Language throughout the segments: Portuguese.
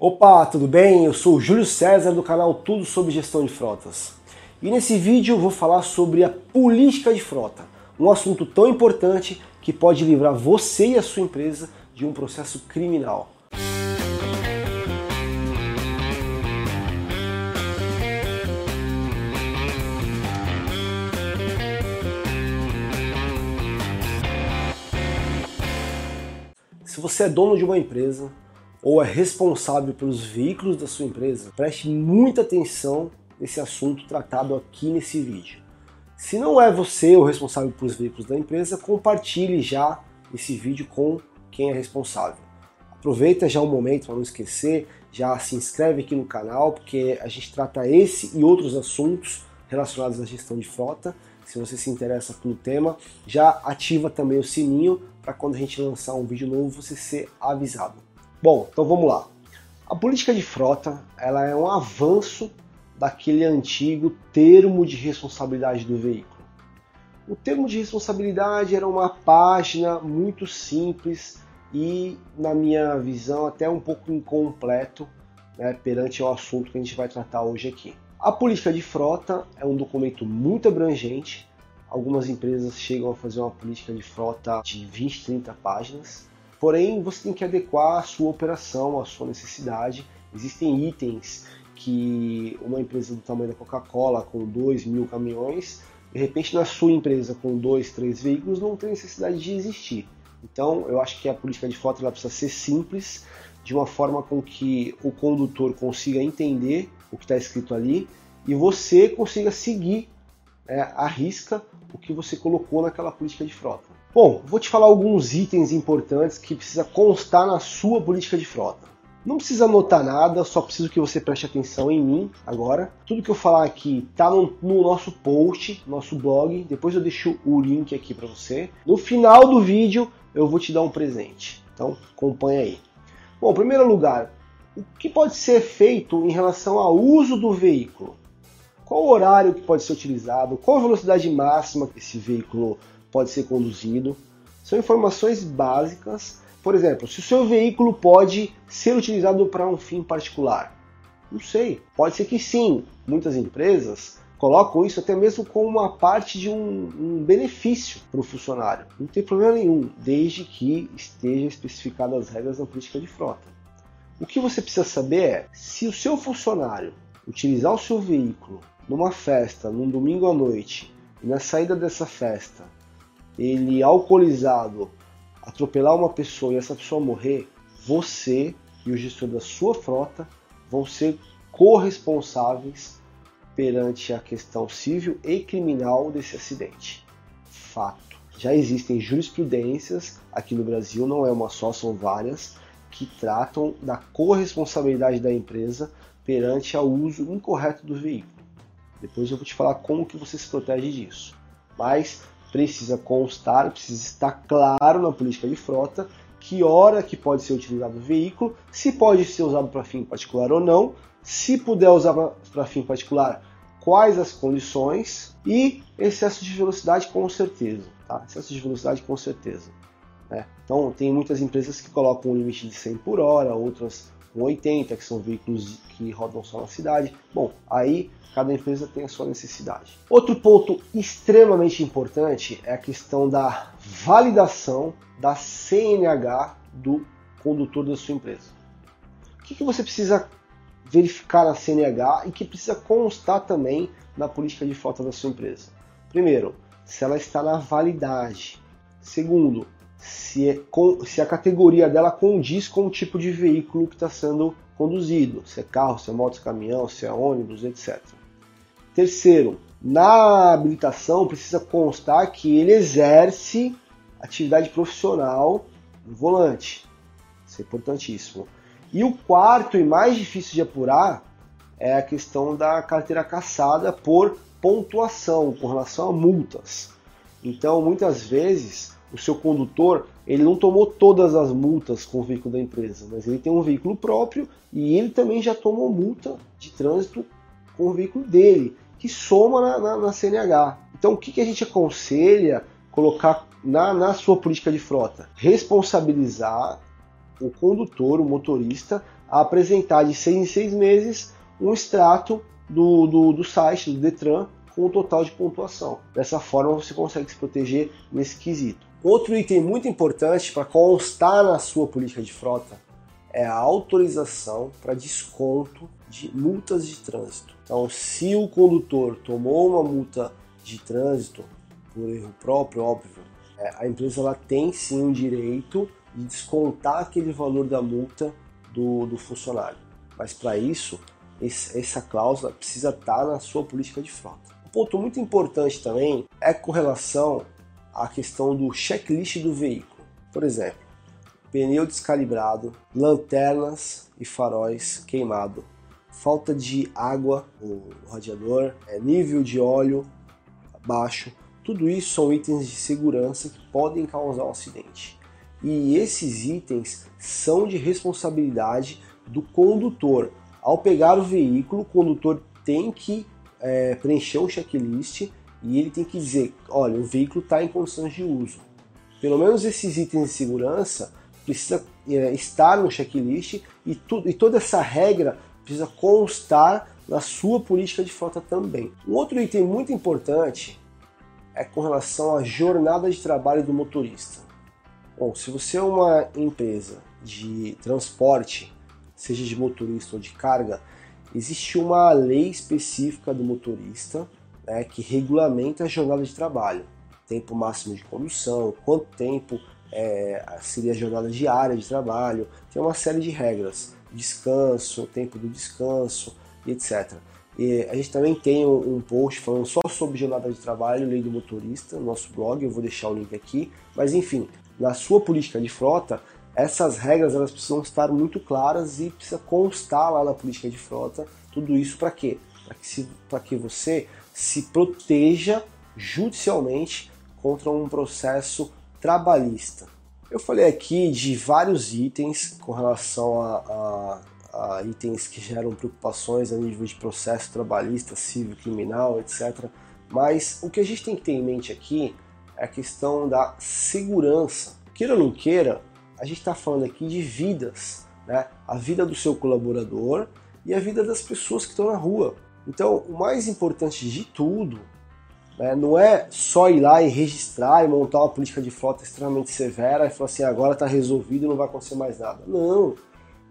Opa, tudo bem? Eu sou o Júlio César do canal Tudo sobre Gestão de Frotas. E nesse vídeo eu vou falar sobre a política de frota, um assunto tão importante que pode livrar você e a sua empresa de um processo criminal. Se você é dono de uma empresa ou é responsável pelos veículos da sua empresa, preste muita atenção nesse assunto tratado aqui nesse vídeo. Se não é você o responsável pelos veículos da empresa, compartilhe já esse vídeo com quem é responsável. Aproveita já o momento para não esquecer, já se inscreve aqui no canal, porque a gente trata esse e outros assuntos relacionados à gestão de frota. Se você se interessa pelo tema, já ativa também o sininho para quando a gente lançar um vídeo novo você ser avisado. Bom, então vamos lá. A política de frota ela é um avanço daquele antigo termo de responsabilidade do veículo. O termo de responsabilidade era uma página muito simples e, na minha visão, até um pouco incompleto né, perante o assunto que a gente vai tratar hoje aqui. A política de frota é um documento muito abrangente. Algumas empresas chegam a fazer uma política de frota de 20, 30 páginas. Porém, você tem que adequar a sua operação, a sua necessidade. Existem itens que uma empresa do tamanho da Coca-Cola, com 2 mil caminhões, de repente na sua empresa com dois, três veículos, não tem necessidade de existir. Então, eu acho que a política de frota ela precisa ser simples, de uma forma com que o condutor consiga entender o que está escrito ali e você consiga seguir é, à risca o que você colocou naquela política de frota. Bom, vou te falar alguns itens importantes que precisa constar na sua política de frota. Não precisa anotar nada, só preciso que você preste atenção em mim agora. Tudo que eu falar aqui tá no, no nosso post, nosso blog. Depois eu deixo o link aqui para você. No final do vídeo eu vou te dar um presente. Então acompanha aí. Bom, em primeiro lugar, o que pode ser feito em relação ao uso do veículo? Qual o horário que pode ser utilizado? Qual a velocidade máxima que esse veículo pode ser conduzido. São informações básicas. Por exemplo, se o seu veículo pode ser utilizado para um fim particular. Não sei, pode ser que sim. Muitas empresas colocam isso até mesmo como uma parte de um, um benefício para o funcionário. Não tem problema nenhum, desde que esteja especificado as regras da política de frota. O que você precisa saber é se o seu funcionário utilizar o seu veículo numa festa, num domingo à noite, e na saída dessa festa ele alcoolizado atropelar uma pessoa e essa pessoa morrer, você e o gestor da sua frota vão ser corresponsáveis perante a questão civil e criminal desse acidente. Fato. Já existem jurisprudências aqui no Brasil, não é uma só, são várias, que tratam da corresponsabilidade da empresa perante ao uso incorreto do veículo. Depois eu vou te falar como que você se protege disso. Mas precisa constar, precisa estar claro na política de frota que hora que pode ser utilizado o veículo, se pode ser usado para fim particular ou não, se puder usar para fim particular, quais as condições e excesso de velocidade com certeza, tá? Excesso de velocidade com certeza. Né? Então tem muitas empresas que colocam um limite de 100 por hora, outras com 80, que são veículos que rodam só na cidade. Bom, aí cada empresa tem a sua necessidade. Outro ponto extremamente importante é a questão da validação da CNH do condutor da sua empresa. O que, que você precisa verificar na CNH e que precisa constar também na política de frota da sua empresa? Primeiro, se ela está na validade. Segundo, se, é, se a categoria dela condiz com o tipo de veículo que está sendo conduzido, se é carro, se é moto, se é caminhão, se é ônibus, etc. Terceiro, na habilitação precisa constar que ele exerce atividade profissional no volante. Isso é importantíssimo. E o quarto e mais difícil de apurar é a questão da carteira caçada por pontuação com relação a multas. Então, muitas vezes, o seu condutor ele não tomou todas as multas com o veículo da empresa, mas ele tem um veículo próprio e ele também já tomou multa de trânsito com o veículo dele, que soma na, na, na CNH. Então o que, que a gente aconselha colocar na, na sua política de frota? Responsabilizar o condutor, o motorista, a apresentar de seis em seis meses um extrato do, do, do site, do Detran, com o total de pontuação. Dessa forma você consegue se proteger nesse quesito. Outro item muito importante para constar na sua política de frota é a autorização para desconto de multas de trânsito. Então, se o condutor tomou uma multa de trânsito por erro próprio, óbvio, é, a empresa ela tem sim o direito de descontar aquele valor da multa do, do funcionário. Mas para isso, essa cláusula precisa estar tá na sua política de frota. Ponto muito importante também é com relação à questão do checklist do veículo. Por exemplo, pneu descalibrado, lanternas e faróis queimado, falta de água no radiador, é, nível de óleo baixo, tudo isso são itens de segurança que podem causar um acidente. E esses itens são de responsabilidade do condutor. Ao pegar o veículo, o condutor tem que é, preencher um checklist e ele tem que dizer: olha, o veículo está em condições de uso. Pelo menos esses itens de segurança precisa é, estar no checklist e, e toda essa regra precisa constar na sua política de frota também. Um outro item muito importante é com relação à jornada de trabalho do motorista. Bom, se você é uma empresa de transporte, seja de motorista ou de carga, existe uma lei específica do motorista né, que regulamenta a jornada de trabalho. Tempo máximo de condução, quanto tempo é, seria a jornada diária de trabalho, tem uma série de regras, descanso, tempo do descanso etc. E a gente também tem um post falando só sobre jornada de trabalho, lei do motorista, no nosso blog, eu vou deixar o link aqui. Mas enfim, na sua política de frota, essas regras elas precisam estar muito claras e precisa constar lá na política de frota tudo isso para quê? Para que, que você se proteja judicialmente contra um processo trabalhista. Eu falei aqui de vários itens com relação a, a, a, itens que geram preocupações a nível de processo trabalhista, civil, criminal, etc. Mas o que a gente tem que ter em mente aqui é a questão da segurança. Queira ou não queira, a gente está falando aqui de vidas, né? A vida do seu colaborador e a vida das pessoas que estão na rua. Então, o mais importante de tudo né? Não é só ir lá e registrar e montar uma política de frota extremamente severa e falar assim, agora está resolvido não vai acontecer mais nada. Não.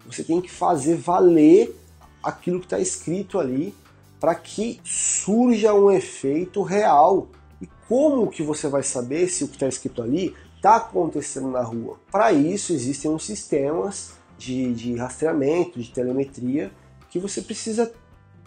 Você tem que fazer valer aquilo que está escrito ali para que surja um efeito real. E como que você vai saber se o que está escrito ali está acontecendo na rua? Para isso existem uns sistemas de, de rastreamento, de telemetria que você precisa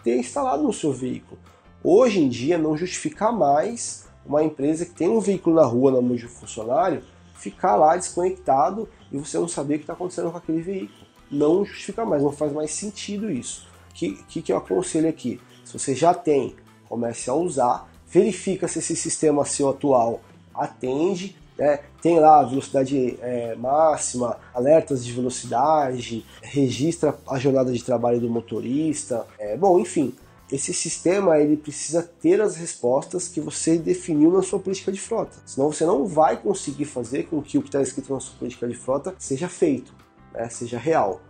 ter instalado no seu veículo. Hoje em dia não justifica mais uma empresa que tem um veículo na rua na mão de um funcionário ficar lá desconectado e você não saber o que está acontecendo com aquele veículo. Não justifica mais, não faz mais sentido isso. O que, que, que eu aconselho aqui? Se você já tem, comece a usar, verifica se esse sistema seu atual atende, né? tem lá a velocidade é, máxima, alertas de velocidade, registra a jornada de trabalho do motorista, é, bom, enfim, esse sistema ele precisa ter as respostas que você definiu na sua política de frota. Senão você não vai conseguir fazer com que o que está escrito na sua política de frota seja feito, né, seja real.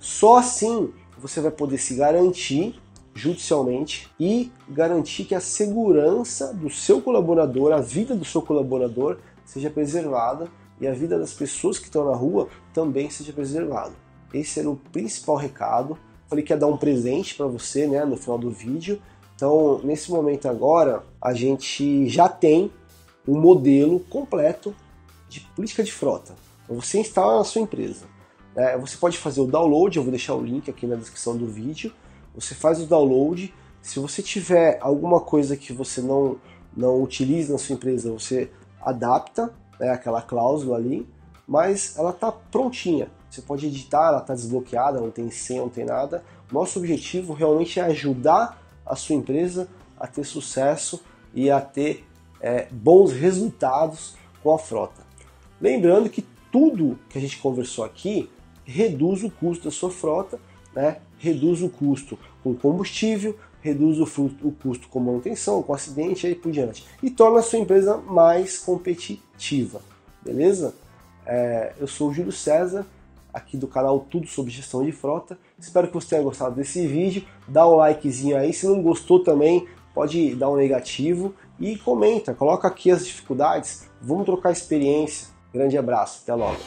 Só assim você vai poder se garantir judicialmente e garantir que a segurança do seu colaborador, a vida do seu colaborador seja preservada e a vida das pessoas que estão na rua também seja preservada. Esse era o principal recado Falei que ia dar um presente para você, né, no final do vídeo. Então, nesse momento agora, a gente já tem um modelo completo de política de frota. Você instala na sua empresa. Né? Você pode fazer o download, eu vou deixar o link aqui na descrição do vídeo. Você faz o download. Se você tiver alguma coisa que você não, não utiliza na sua empresa, você adapta né, aquela cláusula ali, mas ela está prontinha. Você pode editar, ela está desbloqueada, não tem senha, não tem nada. Nosso objetivo realmente é ajudar a sua empresa a ter sucesso e a ter é, bons resultados com a frota. Lembrando que tudo que a gente conversou aqui reduz o custo da sua frota, né? reduz o custo com combustível, reduz o, o custo com manutenção, com acidente e aí por diante. E torna a sua empresa mais competitiva, beleza? É, eu sou o Júlio César, aqui do canal Tudo sobre Gestão de Frota. Espero que você tenha gostado desse vídeo. Dá um likezinho aí, se não gostou também, pode dar um negativo e comenta, coloca aqui as dificuldades, vamos trocar experiência. Grande abraço, até logo.